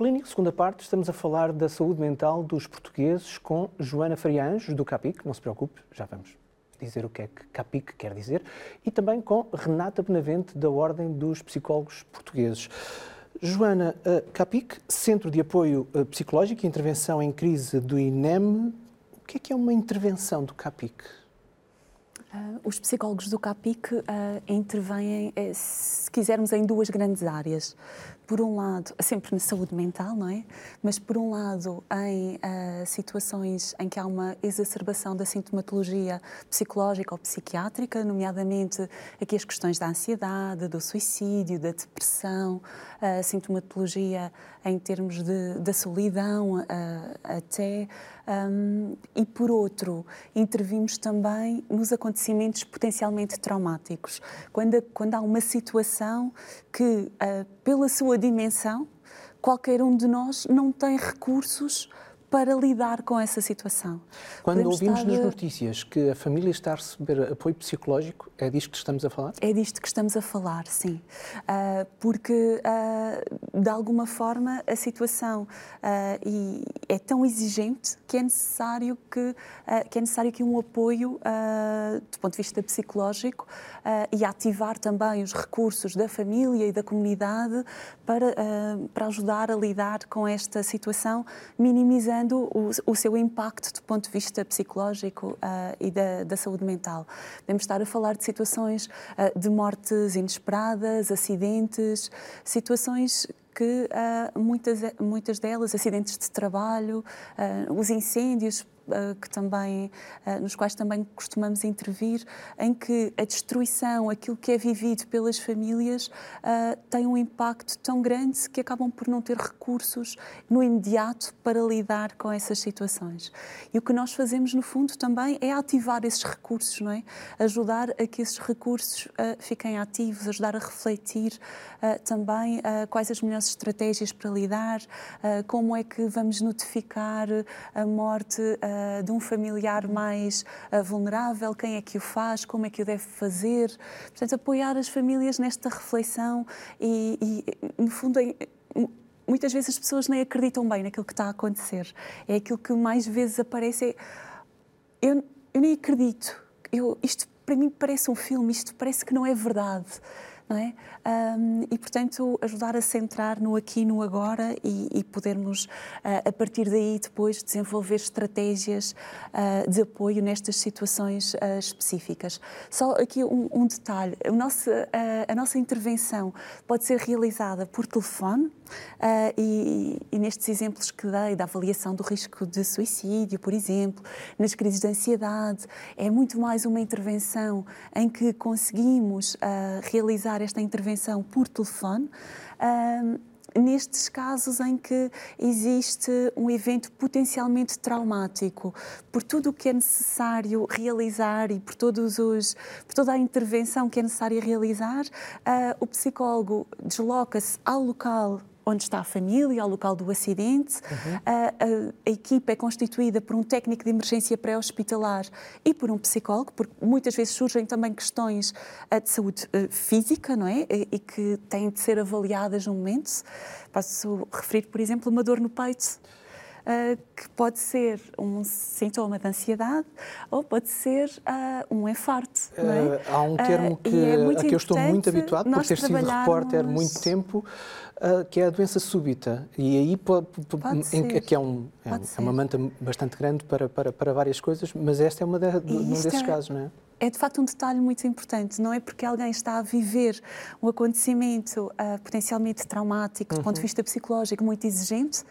Clínico, segunda parte, estamos a falar da saúde mental dos portugueses com Joana Farianjos, do CAPIC. Não se preocupe, já vamos dizer o que é que CAPIC quer dizer. E também com Renata Benavente, da Ordem dos Psicólogos Portugueses. Joana, CAPIC, Centro de Apoio eh, Psicológico e Intervenção em Crise do INEM. O que é que é uma intervenção do CAPIC? Uh, os psicólogos do CAPIC uh, intervêm, eh, se quisermos, em duas grandes áreas por um lado, sempre na saúde mental, não é? Mas por um lado, em uh, situações em que há uma exacerbação da sintomatologia psicológica ou psiquiátrica, nomeadamente aqui as questões da ansiedade, do suicídio, da depressão, a uh, sintomatologia em termos de, da solidão, uh, até. Um, e por outro, intervimos também nos acontecimentos potencialmente traumáticos. Quando, quando há uma situação que, uh, pela sua dimensão, qualquer um de nós não tem recursos para lidar com essa situação. Quando Podemos ouvimos estar... nas notícias que a família está a receber apoio psicológico, é disto que estamos a falar? É disto que estamos a falar, sim. Uh, porque, uh, de alguma forma, a situação uh, é tão exigente que é necessário que, que, é necessário que um apoio, do ponto de vista psicológico, e ativar também os recursos da família e da comunidade para, para ajudar a lidar com esta situação, minimizando o, o, seu impacto do ponto de vista psicológico uh, e da, da, saúde mental. Podemos estar a falar de situações uh, de mortes inesperadas, acidentes, situações que uh, muitas, muitas delas, acidentes de trabalho, os incêndios, eh, que também, nos quais também costumamos intervir, em que a destruição, aquilo que é vivido pelas famílias, tem um impacto tão grande que acabam por não ter recursos no imediato para lidar com essas situações. E o que nós fazemos, no fundo, também é ativar esses recursos, não é? Ajudar a que esses recursos fiquem ativos, ajudar a refletir também quais as melhores estratégias para lidar, como é que vamos notificar a morte eh, de um familiar mais uh, vulnerável, quem é que o faz, como é que o deve fazer. Portanto, apoiar as famílias nesta reflexão e, e no fundo, muitas vezes as pessoas nem acreditam bem naquilo que está a acontecer. É aquilo que mais vezes aparece. É, eu, eu nem acredito. Eu, isto para mim parece um filme, isto parece que não é verdade não é? Um, e, portanto, ajudar a centrar no aqui no agora e, e podermos, uh, a partir daí, depois desenvolver estratégias uh, de apoio nestas situações uh, específicas. Só aqui um, um detalhe: a nossa, a nossa intervenção pode ser realizada por telefone e, e nestes exemplos que dei, da avaliação do risco de suicídio, por exemplo, nas crises de ansiedade, é muito mais uma intervenção em que conseguimos realizar esta intervenção por telefone. nestes casos em que existe um evento potencialmente traumático, por tudo o que é necessário realizar e por, todos os, por toda a intervenção que é necessária realizar, uh, o psicólogo desloca-se ao local onde está a família, ao local do acidente. Uhum. A, a, a, equipa é constituída por um técnico de emergência pré-hospitalar e por um psicólogo, porque muitas vezes surgem também questões uh, de saúde uh, física, não é? E, e, que têm de ser avaliadas no momento. Posso referir, por exemplo, uma dor no peito. Uh, que pode ser um sintoma de ansiedade ou pode ser uh, um infarto. É? há um termo que, é a que eu estou muito habituado por ter sido repórter muito tempo, que é a doença súbita. E aí pode, pode em, que é, um, é, é, uma manta bastante grande para, para, para várias coisas, mas esta é uma de, um desses é, casos, não é? É de facto um detalhe muito importante. Não é porque alguém está a viver um acontecimento uh, potencialmente traumático, uhum. do ponto de uhum. vista psicológico, muito exigente,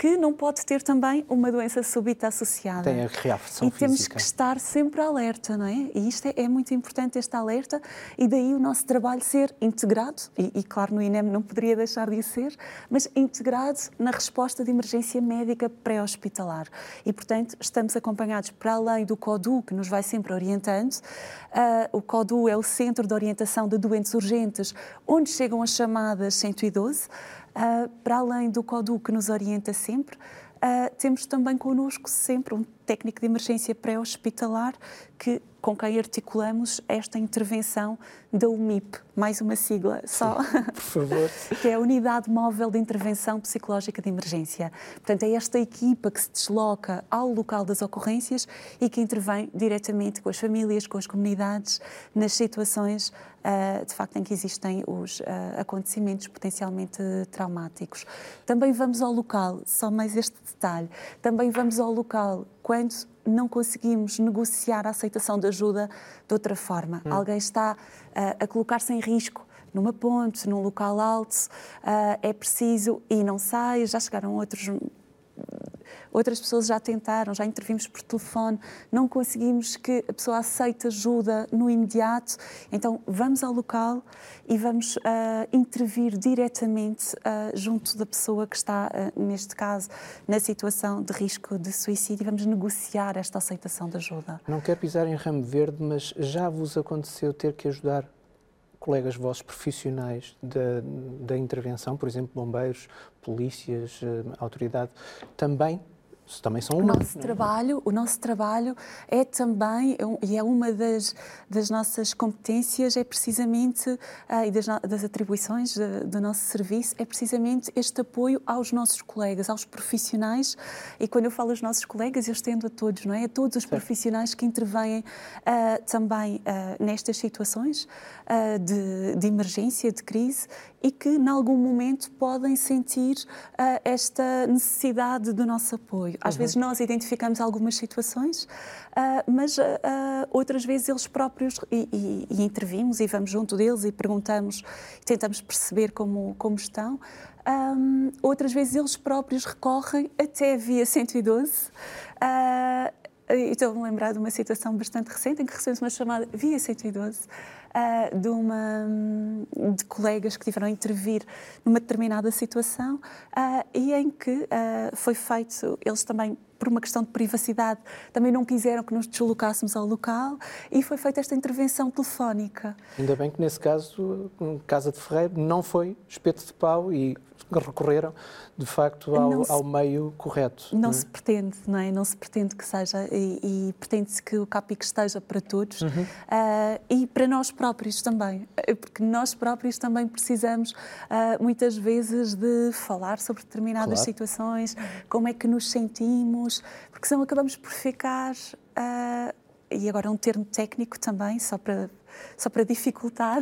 que não pode ter também uma doença súbita associada. Tem a reação E temos que estar sempre alerta, não é? E isto é, é, muito importante, este alerta, e daí o nosso trabalho ser integrado, e, e, claro, no INEM não poderia deixar de ser, mas integrado na resposta de emergência médica pré-hospitalar. E, portanto, estamos acompanhados para além do CODU, que nos vai sempre orientando. Uh, o CODU é o Centro de Orientação de Doentes Urgentes, onde chegam as chamadas 112. Uh, para além do CODU que nos orienta sempre, uh, temos também connosco sempre um técnico de emergência pré-hospitalar que com quem articulamos esta intervenção da UMIP, mais uma sigla só, por favor, que é a Unidade Móvel de Intervenção Psicológica de Emergência. Portanto, é esta equipa que se desloca ao local das ocorrências e que intervém diretamente com as famílias, com as comunidades, nas situações uh, de facto em que existem os uh, acontecimentos potencialmente traumáticos. Também vamos ao local, só mais este detalhe, também vamos ao local quando não conseguimos negociar a aceitação de ajuda de outra forma. Hum. Alguém está uh, a colocar-se em risco numa ponte, num local alto, uh, é preciso e não sai. Já chegaram outros Outras pessoas já tentaram, já intervimos por telefone, não conseguimos que a pessoa aceite ajuda no imediato. Então, vamos ao local e vamos uh, intervir diretamente uh, junto da pessoa que está, uh, neste caso, na situação de risco de suicídio e vamos negociar esta aceitação de ajuda. Não quero pisar em ramo verde, mas já vos aconteceu ter que ajudar colegas vossos profissionais da, da intervenção, por exemplo, bombeiros, polícias, autoridade, também também são humanos. O nosso, é? trabalho, o nosso trabalho é também, é e é uma das, das nossas competências, é precisamente, uh, e das, das atribuições de, do nosso serviço, é precisamente este apoio aos nossos colegas, aos profissionais, e quando eu falo aos nossos colegas, eu estendo a todos, não é? A todos os certo. profissionais que intervêm uh, também uh, nestas situações de, de emergência, de crise, e que, em algum momento, podem sentir uh, esta necessidade do nosso apoio. Às uhum. vezes nós identificamos algumas situações, uh, mas uh, outras vezes eles próprios, e, e, e, intervimos e vamos junto deles e perguntamos, tentamos perceber como, como estão. Um, outras vezes eles próprios recorrem até via 112. Uh, Estou-me a lembrar de uma situação bastante recente em que recebemos uma chamada via 112 uh, de, uma, de colegas que tiveram a intervir numa determinada situação uh, e em que uh, foi feito, eles também por uma questão de privacidade, também não quiseram que nos deslocássemos ao local e foi feita esta intervenção telefónica. Ainda bem que nesse caso, Casa de Ferreiro não foi espeto de pau e recorreram de facto ao, se, ao meio correto. Não, não, é? se pretende, não é? Não se pretende que seja e, e pretende-se que o CAPIC esteja para todos uhum. uh, e para nós próprios também, porque nós próprios também precisamos uh, muitas vezes de falar sobre determinadas claro. situações, como é que nos sentimos, porque senão acabamos por ficar uh, e agora um termo técnico também, só para, só para dificultar,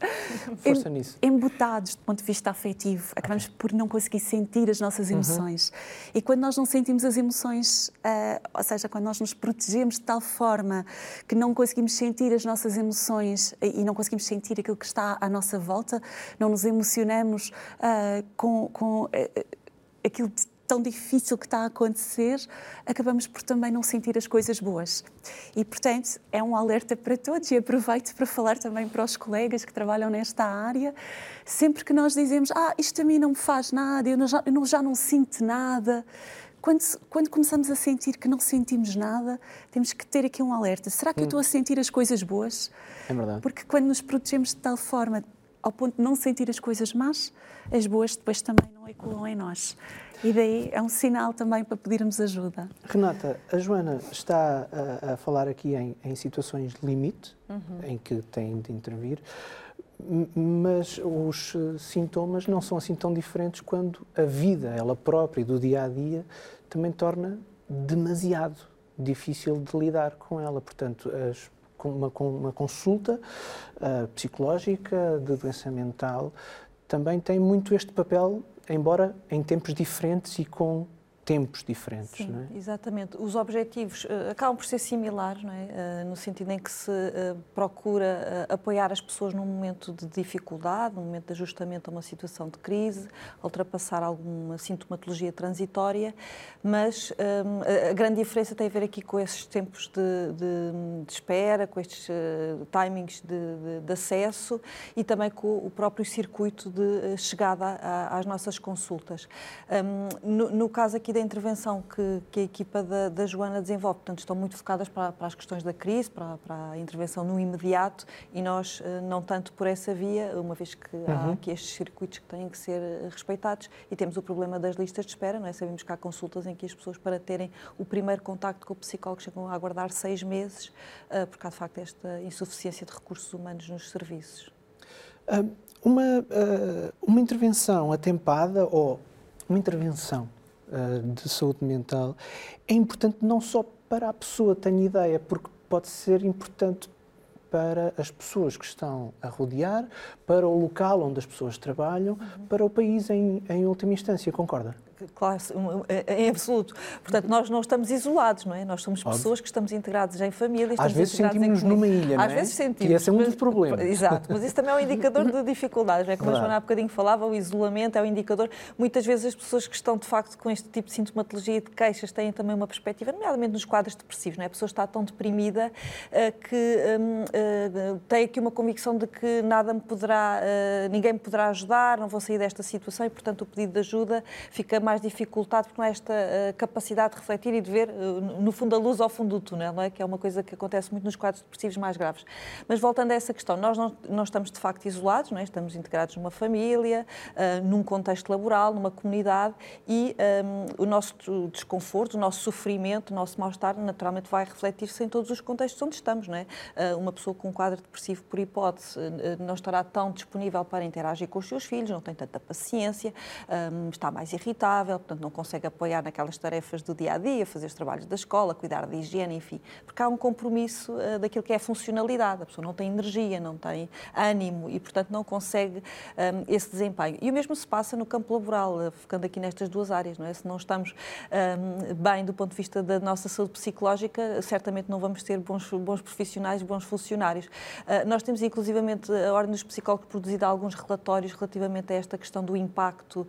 Força nisso. embutados do ponto de vista afetivo. Acabamos okay. por não conseguir sentir as nossas uhum. emoções. Uhum. E quando nós não sentimos as emoções, uh, ou seja, quando nós nos protegemos de tal forma que não conseguimos sentir as nossas emoções e não conseguimos sentir aquilo que está à nossa volta, não nos emocionamos uh, com, com uh, aquilo de tão difícil que está a acontecer, acabamos por também não sentir as coisas boas. E, portanto, é um alerta para todos e aproveito para falar também para os colegas que trabalham nesta área. Sempre que nós dizemos, ah, isto a mim não me faz nada, eu, já, eu já não sinto nada, quando, quando, começamos a sentir que não sentimos nada, temos que ter aqui um alerta. Será que hum. eu estou a sentir as coisas boas? É verdade. Porque quando nos protegemos de tal forma, ao ponto de não sentir as coisas más, as boas depois também não ecoam em nós. E daí é um sinal também para pedirmos ajuda. Renata, a Joana está a, a falar aqui em, em, situações de limite, uhum. em que tem de intervir, mas os eh, sintomas não são assim tão diferentes quando a vida, ela própria, do dia a dia, também torna demasiado difícil de lidar com ela. Portanto, as, uma, uma consulta uh, psicológica de doença mental também tem muito este papel embora em tempos diferentes e com tempos diferentes. Sim, não é? exatamente. Os objetivos uh, acabam por ser similares, não é? Uh, no sentido em que se uh, procura apoiar as pessoas num momento de dificuldade, num momento de ajustamento a uma situação de crise, ultrapassar alguma sintomatologia transitória, mas um, a grande diferença tem a ver aqui com esses tempos de, de, de espera, com estes timings de, de, acesso e também com o próprio circuito de chegada a, às nossas consultas. Um, no, no caso aqui da intervenção que, que a equipa da, da, Joana desenvolve. Portanto, estão muito focadas para, para as questões da crise, para, para, a intervenção no imediato e nós uh, não tanto por essa via, uma vez que uhum. há aqui estes circuitos que têm que ser respeitados e temos o problema das listas de espera, não é? Sabemos que há consultas em que as pessoas, para terem o primeiro contacto com o psicólogo, chegam a aguardar seis meses, uh, porque há de facto esta insuficiência de recursos humanos nos serviços. Uma, uh, uma intervenção atempada ou uma intervenção de saúde mental é importante não só para a pessoa, tenho ideia, porque pode ser importante para as pessoas que estão a rodear, para o local onde as pessoas trabalham, uhum. para o país em, em última instância, concorda? Claro, em absoluto. Portanto, nós não estamos isolados, não é? Nós somos Óbvio. pessoas que estamos integradas em família. Às vezes sentimos-nos numa ilha, não é? Às vezes sentimos. E esse é um dos problemas. Exato, mas isso também é um indicador de dificuldades, não é? Como claro. a Joana há bocadinho falava, o isolamento é um indicador. Muitas vezes as pessoas que estão, de facto, com este tipo de sintomatologia e de queixas têm também uma perspectiva, nomeadamente nos quadros depressivos, não é? A pessoa está tão deprimida uh, que um, uh, eh, tem aqui uma convicção de que nada me poderá, uh, ninguém me poderá ajudar, não vou sair desta situação e, portanto, o pedido de ajuda fica mais dificultado porque não há esta uh, capacidade de refletir e de ver, uh, no fundo, a luz ao fundo do túnel, não é? Que é uma coisa que acontece muito nos quadros depressivos mais graves. Mas voltando a essa questão, nós não, não estamos de facto isolados, não é? Estamos integrados numa família, uh, num contexto laboral, numa comunidade e um, o nosso desconforto, o nosso sofrimento, o nosso mal-estar, naturalmente vai refletir-se em todos os contextos onde estamos, não é? uma pessoa com um quadro depressivo, por hipótese, não estará tão disponível para interagir com os seus filhos, não tem tanta paciência, está mais irritável, portanto, não consegue apoiar naquelas tarefas do dia a dia, fazer os trabalhos da escola, cuidar da higiene, enfim, porque há um compromisso uh, daquilo que é a funcionalidade. A pessoa não tem energia, não tem ânimo e, portanto, não consegue um, ehm, esse desempenho. E o mesmo se passa no campo laboral, uh, ficando aqui nestas duas áreas, não é? Se não estamos um, bem do ponto de vista da nossa saúde psicológica, certamente não vamos ter bons, bons profissionais, bons funcionários. Uh, nós temos, inclusivamente, a Ordem dos Psicólogos produzido alguns relatórios relativamente a esta questão do impacto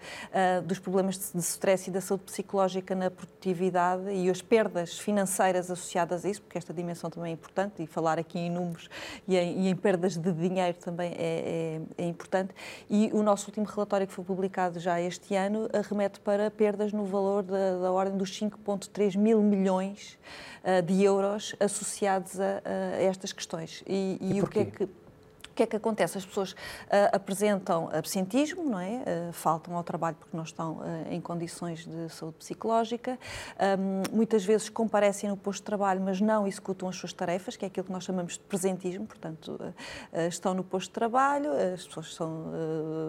dos problemas de, de stress e da saúde psicológica na produtividade e as perdas financeiras associadas a isso, porque esta dimensão também é importante, e falar aqui em números e em, e em perdas de dinheiro também é, é, é, importante. E o nosso último relatório, que foi publicado já este ano, remete para perdas no valor da, da ordem dos 5,3 mil milhões uh, de euros associados a, a estas questões. E, e, e o que é que que é que acontece? As pessoas uh, apresentam absentismo, não é? Uh, faltam ao trabalho porque não estão uh, em condições de saúde psicológica. Um, muitas vezes comparecem no posto de trabalho, mas não executam as suas tarefas, que é aquilo que nós chamamos de presentismo. Portanto, estão no posto de trabalho, as pessoas são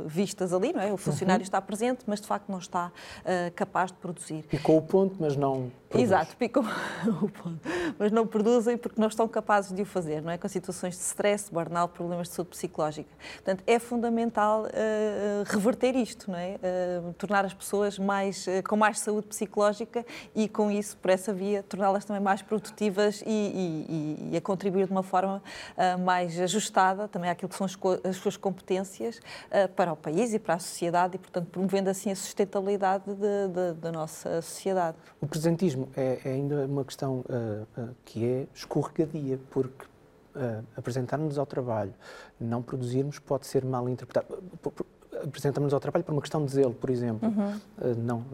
vistas ali, não é? O funcionário uhum. está presente, mas de facto não está capaz de produzir. Picou o ponto, mas não Produz. Exato, picam o ponto. Mas não produzem porque não estão capazes de o fazer, não é? Com situações de stress, burnout, problemas de saúde psicológica. Portanto, é fundamental uh, reverter isto, não é? Uh, tornar as pessoas mais, uh, com mais saúde psicológica e, com isso, por essa via, torná-las também mais produtivas e, e, e, a contribuir de uma forma mais ajustada também àquilo que são as, as suas competências para o país e para a sociedade e, portanto, promovendo assim a sustentabilidade da nossa sociedade. O presentismo é, é, ainda uma questão que é escorregadia, porque uh, apresentarmos ao trabalho, não produzirmos, pode ser mal interpretado. Apresentamos ao trabalho por uma questão de zelo, por exemplo, uhum. uh, não,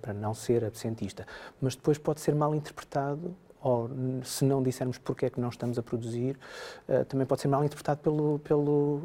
para não ser absentista, mas depois pode ser mal interpretado ou se não dissermos porque é que não estamos a produzir, uh, também pode ser mal interpretado pelo, pelo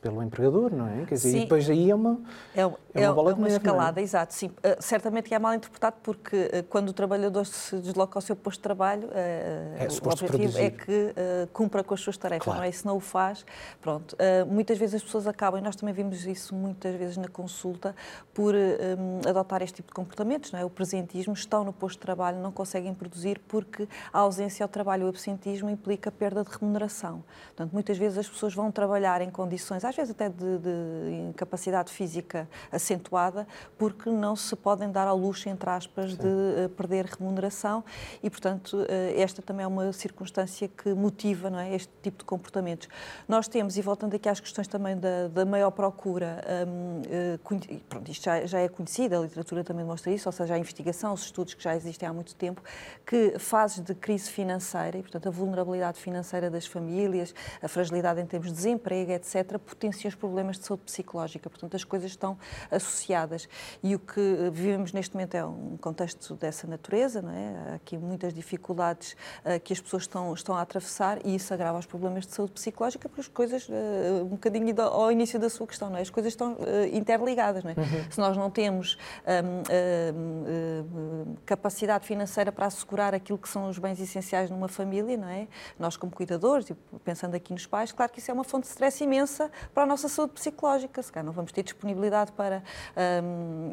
pelo empregador, não é? Quer dizer, sim. e depois aí é uma, é, é uma, é, bola é uma neve, é? escalada, é? exato. Sim. Uh, certamente que é mal interpretado porque uh, quando o trabalhador se desloca ao seu posto de trabalho, uh, é o objetivo produzir. é que cumpra com as suas tarefas, claro. não é? E se não o faz, pronto. muitas vezes as pessoas acabam, e nós também vimos isso muitas vezes na consulta, por um, adotar este tipo de comportamentos, não é? O presentismo, estão no posto de trabalho, não conseguem produzir porque a ausência ao trabalho, o absentismo implica perda de remuneração. Portanto, muitas vezes as pessoas vão trabalhar em condições condições, às vezes até de, de incapacidade física acentuada, porque não se podem dar ao luxo, entre aspas, Sim. de uh, perder remuneração e, portanto, uh, esta também é uma circunstância que motiva não é, este tipo de comportamentos. Nós temos, e voltando aqui às questões também da, da maior procura, um, uh, pronto, isto já, já, é conhecido, a literatura também demonstra isso, ou seja, a investigação, os estudos que já existem há muito tempo, que fases de crise financeira e, portanto, a vulnerabilidade financeira das famílias, a fragilidade em termos de desemprego, etc., potenciam os problemas de saúde psicológica. Portanto, as coisas estão associadas. E o que vivemos neste momento é um contexto dessa natureza, não é? Há aqui muitas dificuldades uh, que as pessoas estão, estão a atravessar e isso agrava os problemas de saúde psicológica, porque as coisas, uh, um bocadinho ao início da sua questão, não é? As coisas estão uh, interligadas, não é? Uhum. Se nós não temos um, capacidade financeira para assegurar aquilo que são os bens essenciais numa família, não é? Nós como cuidadores, pensando aqui nos pais, claro que isso é uma fonte de stress imensa para a nossa saúde psicológica. Se calhar não vamos ter disponibilidade para um,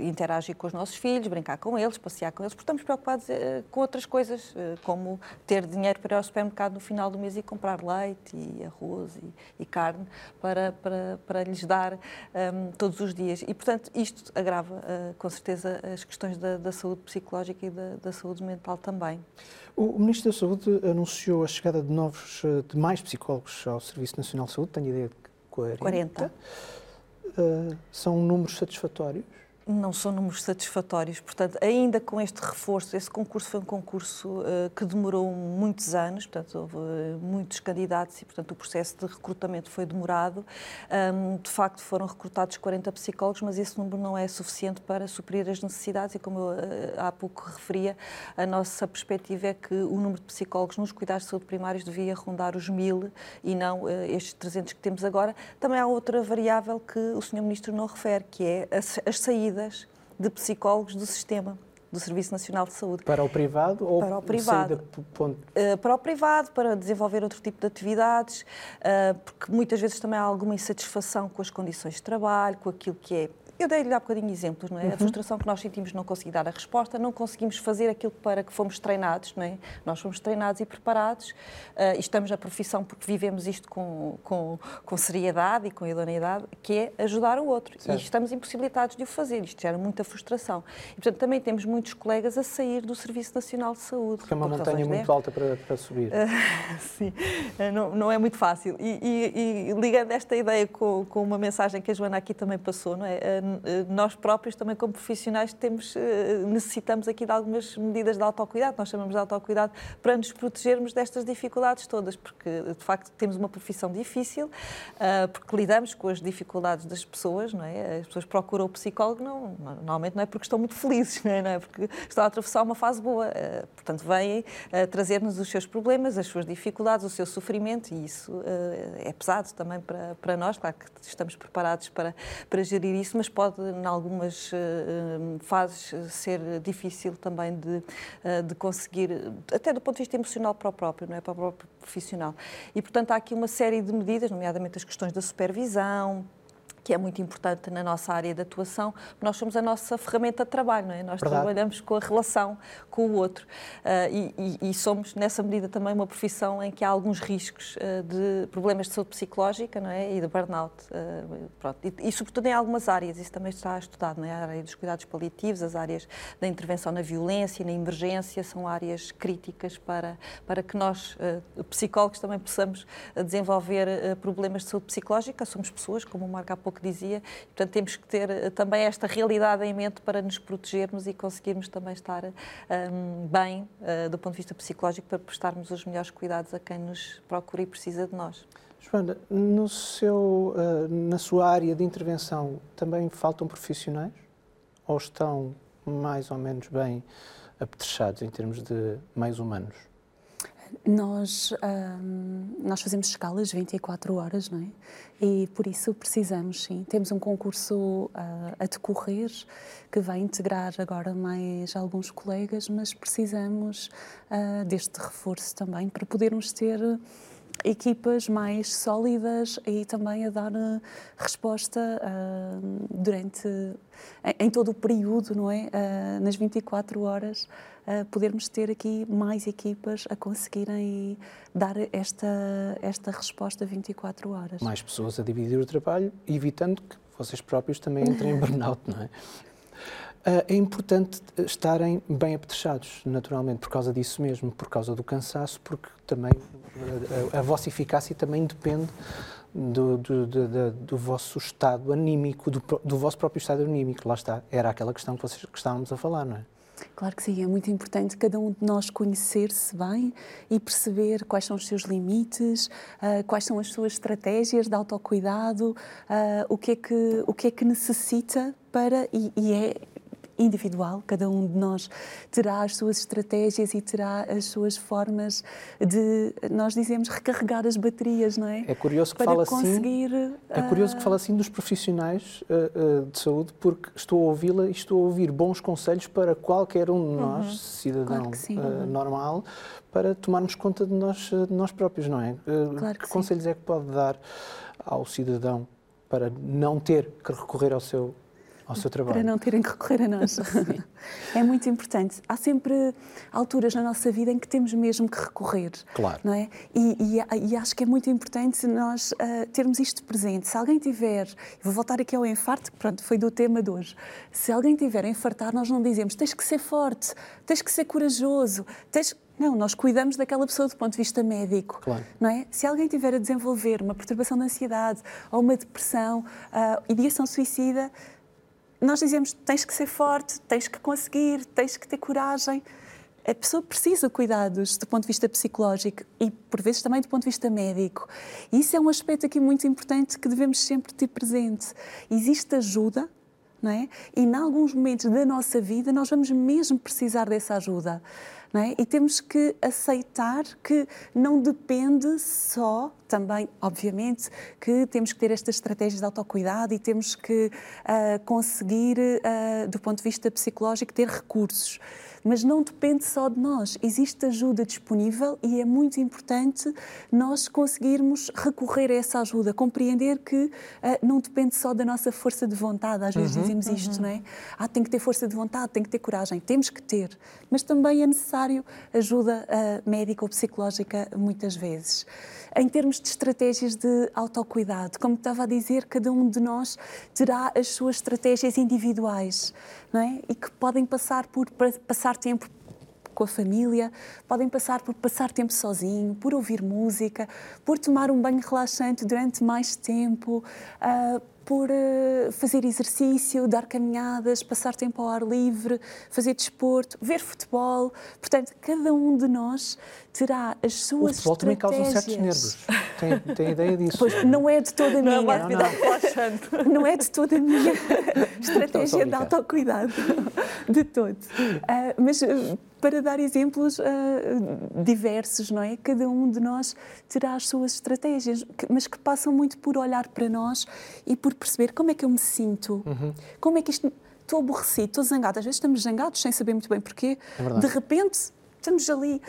interagir com os nossos filhos, brincar com eles, passear com eles, porque estamos preocupados uh, com outras coisas, uh, como ter dinheiro para ir ao supermercado no final do mês e comprar leite e arroz e, e carne para, para, para lhes dar um, todos os dias. E, portanto, isto agrava, com certeza, as questões da, da saúde psicológica e da, da, saúde mental também. O Ministro da Saúde anunciou a chegada de novos, de mais psicólogos ao Serviço Nacional de Saúde, tenho ideia de 40. 40. Uh, são números satisfatórios? Não são números satisfatórios. Portanto, ainda com este reforço, esse concurso foi um concurso uh, que demorou muitos anos, portanto, houve uh, muitos candidatos e, portanto, o processo de recrutamento foi demorado. Um, de facto, foram recrutados 40 psicólogos, mas esse número não é suficiente para suprir as necessidades e, como eu uh, há pouco referia, a nossa perspectiva é que o número de psicólogos nos cuidados de saúde primários devia rondar os mil e não estes 300 que temos agora. Também há outra variável que o Sr. Ministro não refere, que é as, as saídas de psicólogos do sistema do Serviço Nacional de Saúde. Para o privado ou para o privado? Uh, para o privado, para desenvolver outro tipo de atividades, uh, porque muitas vezes também há alguma insatisfação com as condições de trabalho, com aquilo que é eu dei-lhe há bocadinho exemplos, não é? Uhum. A frustração que nós sentimos de não conseguir dar a resposta, não conseguimos fazer aquilo para que fomos treinados, não é? Nós fomos treinados e preparados uh, e estamos na profissão porque vivemos isto com, com, com seriedade e com idoneidade, que é ajudar o outro. Certo. E estamos impossibilitados de o fazer. Isto gera muita frustração. E, portanto, também temos muitos colegas a sair do Serviço Nacional de Saúde. Que é uma montanha muito alta para, para subir. Uh, sim, uh, não, não é muito fácil. E, e, e ligando esta ideia com, com uma mensagem que a Joana aqui também passou, não é? Eh, nós próprios também como profissionais temos, eh, necessitamos aqui de algumas medidas de autocuidado, nós chamamos de autocuidado para nos protegermos destas dificuldades todas, porque de facto temos uma profissão difícil, eh, porque lidamos com as dificuldades das pessoas, não é? As pessoas procuram o psicólogo, não, normalmente não é porque estão muito felizes, não é? Não é porque estão a atravessar uma fase boa, portanto vêm trazer-nos os seus problemas, as suas dificuldades, o seu sofrimento e isso é pesado também para, para nós, claro que estamos preparados para, para gerir isso, mas pode em algumas uh, fases, ser difícil também de, uh, de conseguir, até do ponto de vista emocional para o próprio, não é? para o próprio profissional. E, portanto, há aqui uma série de medidas, nomeadamente as questões da supervisão, que é muito importante na nossa área de atuação, nós somos a nossa ferramenta de trabalho, não é? Nós Verdade. trabalhamos com a relação com o outro uh, e, e, somos, nessa medida, também uma profissão em que há alguns riscos uh, de problemas de saúde psicológica não é? e de burnout. Uh, pronto. E, e, sobretudo, em algumas áreas, isso também está estudado, não é? a área dos cuidados paliativos, as áreas da intervenção na violência, na emergência, são áreas críticas para, para que nós, psicólogos, também possamos desenvolver problemas de saúde psicológica. Somos pessoas, como o Marco há pouco que dizia. Portanto, temos que ter eh, também esta realidade em mente para nos protegermos e conseguirmos também estar um, bem uh, do ponto de vista psicológico para prestarmos os melhores cuidados a quem nos procura e precisa de nós. Joana, no seu, uh, na sua área de intervenção também faltam profissionais? Ou estão mais ou menos bem apetrechados em termos de meios humanos? Nós, nós fazemos escalas 24 horas, não é? E por isso precisamos, sim. Temos um concurso uh, a decorrer que vai integrar agora mais alguns colegas, mas precisamos uh, deste reforço também para podermos ter equipas mais sólidas e também a dar uh, resposta uh, durante em, em, todo o período, não é? Uh, nas 24 horas podermos ter aqui mais equipas a conseguirem dar esta, esta resposta 24 horas. Mais pessoas a dividir o trabalho, evitando que vocês próprios também entrem em burnout, não é? Ah, é importante estarem bem apetrechados, naturalmente, por causa disso mesmo, por causa do cansaço, porque também a, a vossa eficácia também depende do, do, do, do vosso estado anímico, do, do, vosso próprio estado anímico. Lá está, era aquela questão que, vocês, que estávamos a falar, não é? Claro que sim, é muito importante cada um de nós conhecer-se bem e perceber quais são os seus limites, uh, quais são as suas estratégias de autocuidado, uh, o, que é que, o que é que necessita para, e, e é individual, cada um de nós terá as suas estratégias e terá as suas formas de, nós dizemos, recarregar as baterias, não é? É curioso que fala assim. É curioso que ah, fala assim dos profissionais uh, uh, de saúde, porque estou a ouvi-la e estou a ouvir bons conselhos para qualquer um de nós, Uhum. cidadão Claro uh, normal, para tomarmos conta de nós, de nós próprios, não é? Claro que que conselhos é que pode dar ao cidadão para não ter que recorrer ao seu, ao seu trabalho? para não terem que recorrer a nós. é muito importante. Há sempre alturas na nossa vida em que temos mesmo que recorrer. Claro. Não é? E, e- e acho que é muito importante nós ah, termos isto presente. Se alguém tiver, vou voltar aqui ao infarto, que pronto, foi do tema de hoje. Se alguém tiver a infartar, nós não dizemos tens que ser forte, tens que ser corajoso, tens. Não, nós cuidamos daquela pessoa do ponto de vista médico. Claro. Não é? Se alguém tiver a desenvolver uma perturbação de ansiedade ou uma depressão, ah, ideação suicida, nós dizemos tens que ser forte, tens que conseguir, tens que ter coragem. A pessoa precisa de cuidados do ponto de vista psicológico e, por vezes, também do ponto de vista médico. E isso é um aspecto aqui muito importante que devemos sempre ter presente. Existe ajuda, não é? E, em alguns momentos da nossa vida, nós vamos mesmo precisar dessa ajuda. É? E temos que aceitar que não depende só, também, obviamente, que temos que ter estas estratégias de autocuidado e temos que ah, conseguir, ah, do ponto de vista psicológico, ter recursos. Mas não depende só de nós. Existe ajuda disponível e é muito importante nós conseguirmos recorrer a essa ajuda, compreender que ah, não depende só da nossa força de vontade. Às vezes dizemos isto, não é? Ah, tem que ter força de vontade, tem que ter coragem. Temos que ter. Mas também é necessário ajuda ah, médica ou psicológica muitas vezes. Em termos de estratégias de autocuidado, como estava a dizer, cada um de nós terá as suas estratégias individuais, não é? E que podem passar por pa- passar tempo com a família, podem passar por passar tempo sozinho, por ouvir música, por tomar um banho relaxante durante mais tempo, ah, por ah, fazer exercício, dar caminhadas, passar tempo ao ar livre, fazer desporto, ver futebol. Portanto, cada um de nós terá as O suas futebol também causa certos estratégias. nervos. Tem, tem ideia disso? Pois não é de toda a Não é minha. uma atividade relaxante. Não é de toda a minha estratégia de autocuidado, de todo. Ah, mas ah, para dar exemplos ah, diversos, não é? Cada um de nós terá as suas estratégias, que- mas que passam muito por olhar para nós e por perceber como é que eu me sinto, Uhum. como é que isto. Estou aborrecido, estou zangado. Às vezes estamos zangados sem saber muito bem porquê. É de repente estamos ali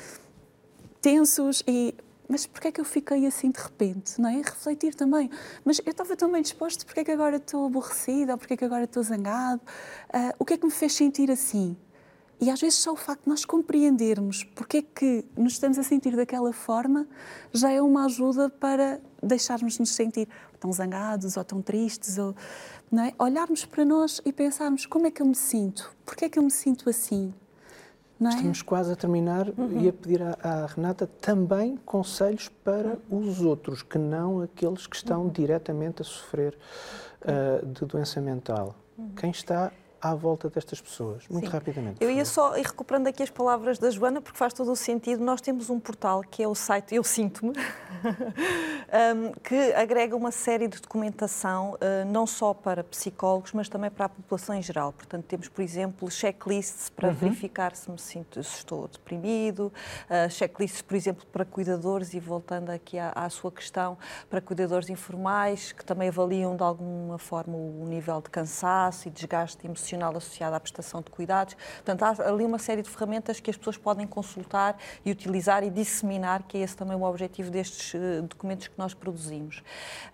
tensos e mas porquê é que eu fiquei assim de repente, não é? Refletir também. Mas eu estava tão bem disposto, porquê é que agora estou aborrecida, ou porquê é que agora estou zangado? Ah, o que é que me fez sentir assim? E às vezes só o facto de nós compreendermos porque é que nos estamos a sentir daquela forma já é uma ajuda para deixarmos nos sentir tão zangados ou tão tristes, ou, não é? Olharmos para nós e pensarmos como é que eu me sinto, porquê é que eu me sinto assim, é? Estamos quase a terminar e a pedir à, à Renata também conselhos para os outros, que não aqueles que estão diretamente a sofrer ah, de doença mental. Quem está à volta destas pessoas? Muito Sim. rapidamente. Eu ia só ir recuperando aqui as palavras da Joana, porque faz todo o sentido. Nós temos um portal que é o site Eu Sinto-me, que agrega uma série de documentação, uh, não só para psicólogos, mas também para a população em geral. Portanto, temos, por exemplo, checklists para verificar se, me sinto, se estou deprimido, uh, checklists, por exemplo, para cuidadores, e voltando aqui à, à sua questão, para cuidadores informais, que também avaliam de alguma forma o nível de cansaço e desgaste emocional associado à prestação de cuidados. Portanto, há ali uma série de ferramentas que as pessoas podem consultar e utilizar e disseminar, que é esse também o objetivo destes eh, documentos que nós produzimos.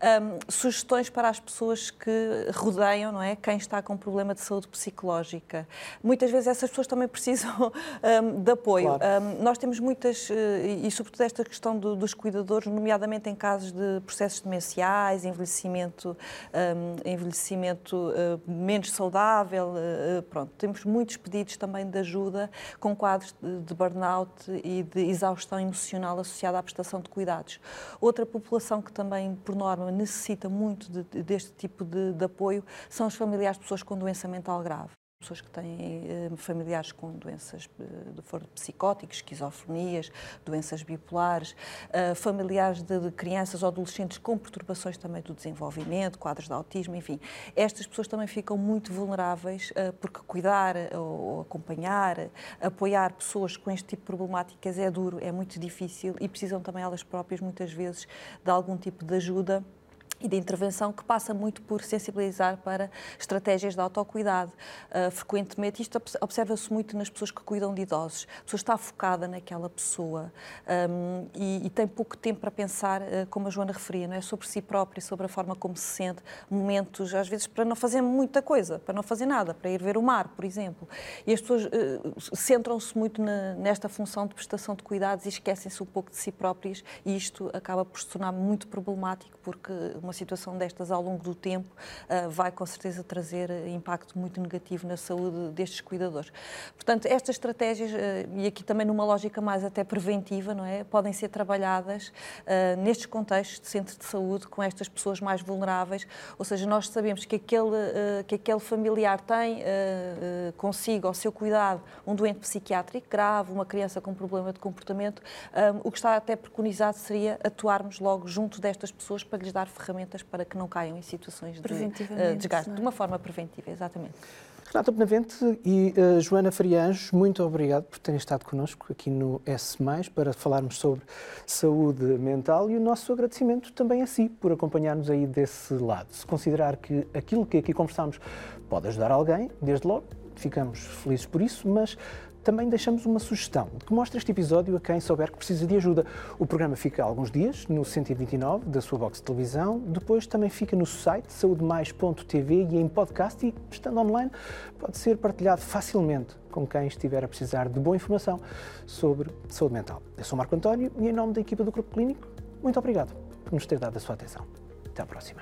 Ahm, sugestões para as pessoas que rodeiam, não é? Quem está com problema de saúde psicológica. Muitas vezes essas pessoas também precisam ahm, de apoio. Claro. Um, nós temos muitas, eh, e sobretudo esta questão do- dos cuidadores, nomeadamente em casos de processos demenciais, envelhecimento, um, envelhecimento eh, menos saudável, eh, pronto, temos muitos pedidos também de ajuda com quadros de, burnout e de exaustão emocional associada à prestação de cuidados. Outra população que também, por norma, necessita muito de- deste tipo de, de apoio são os familiares de pessoas com doença mental grave. Pessoas que têm eh, familiares com doenças eh, de foro psicóticos, esquizofrenias, doenças bipolares, eh, familiares de, de, crianças ou adolescentes com perturbações também do desenvolvimento, quadros de autismo, enfim. Estas pessoas também ficam muito vulneráveis porque cuidar ou acompanhar, apoiar pessoas com este tipo de problemáticas é duro, é muito difícil e precisam também elas próprias muitas vezes de algum tipo de ajuda e de intervenção que passa muito por sensibilizar para estratégias de autocuidado. Uh, frequentemente, isto observa-se muito nas pessoas que cuidam de idosos. A pessoa está focada naquela pessoa um, e, e, tem pouco tempo para pensar, uh, como a Joana referia, não é? sobre si própria, sobre a forma como se sente, momentos, às vezes, para não fazer muita coisa, para não fazer nada, para ir ver o mar, por exemplo. E as pessoas uh, centram-se muito na, nesta função de prestação de cuidados e esquecem-se um pouco de si próprias e isto acaba por se tornar muito problemático porque uma situação destas ao longo do tempo uh, vai com certeza trazer impacto muito negativo na saúde destes cuidadores. Portanto, estas estratégias, uh, e aqui também numa lógica mais até preventiva, não é, podem ser trabalhadas uh, nestes contextos de centro de saúde com estas pessoas mais vulneráveis, ou seja, nós sabemos que aquele, que aquele familiar tem consigo, ao seu cuidado, um doente psiquiátrico grave, uma criança com problema de comportamento, o que está até preconizado seria atuarmos logo junto destas pessoas para lhes dar ferramentas ferramentas para que não caiam em situações de uh, desgaste, é? de uma forma preventiva, exatamente. Renata Benavente e uh, Joana Farianjos, muito obrigado por terem estado connosco aqui no S, para falarmos sobre saúde mental e o nosso agradecimento também a si por acompanhar-nos aí desse lado. Se considerar que aquilo que aqui conversamos pode ajudar alguém, desde logo, ficamos felizes por isso, mas também deixamos uma sugestão que mostre este episódio a quem souber que precisa de ajuda. O programa fica alguns dias no 129 da sua box de televisão, depois também fica no site saudemais.tv e em podcast e, estando online, pode ser partilhado facilmente com quem estiver a precisar de boa informação sobre saúde mental. Eu sou Marco António e, em nome da equipa do Grupo Clínico, muito obrigado por nos ter dado a sua atenção. Até à próxima.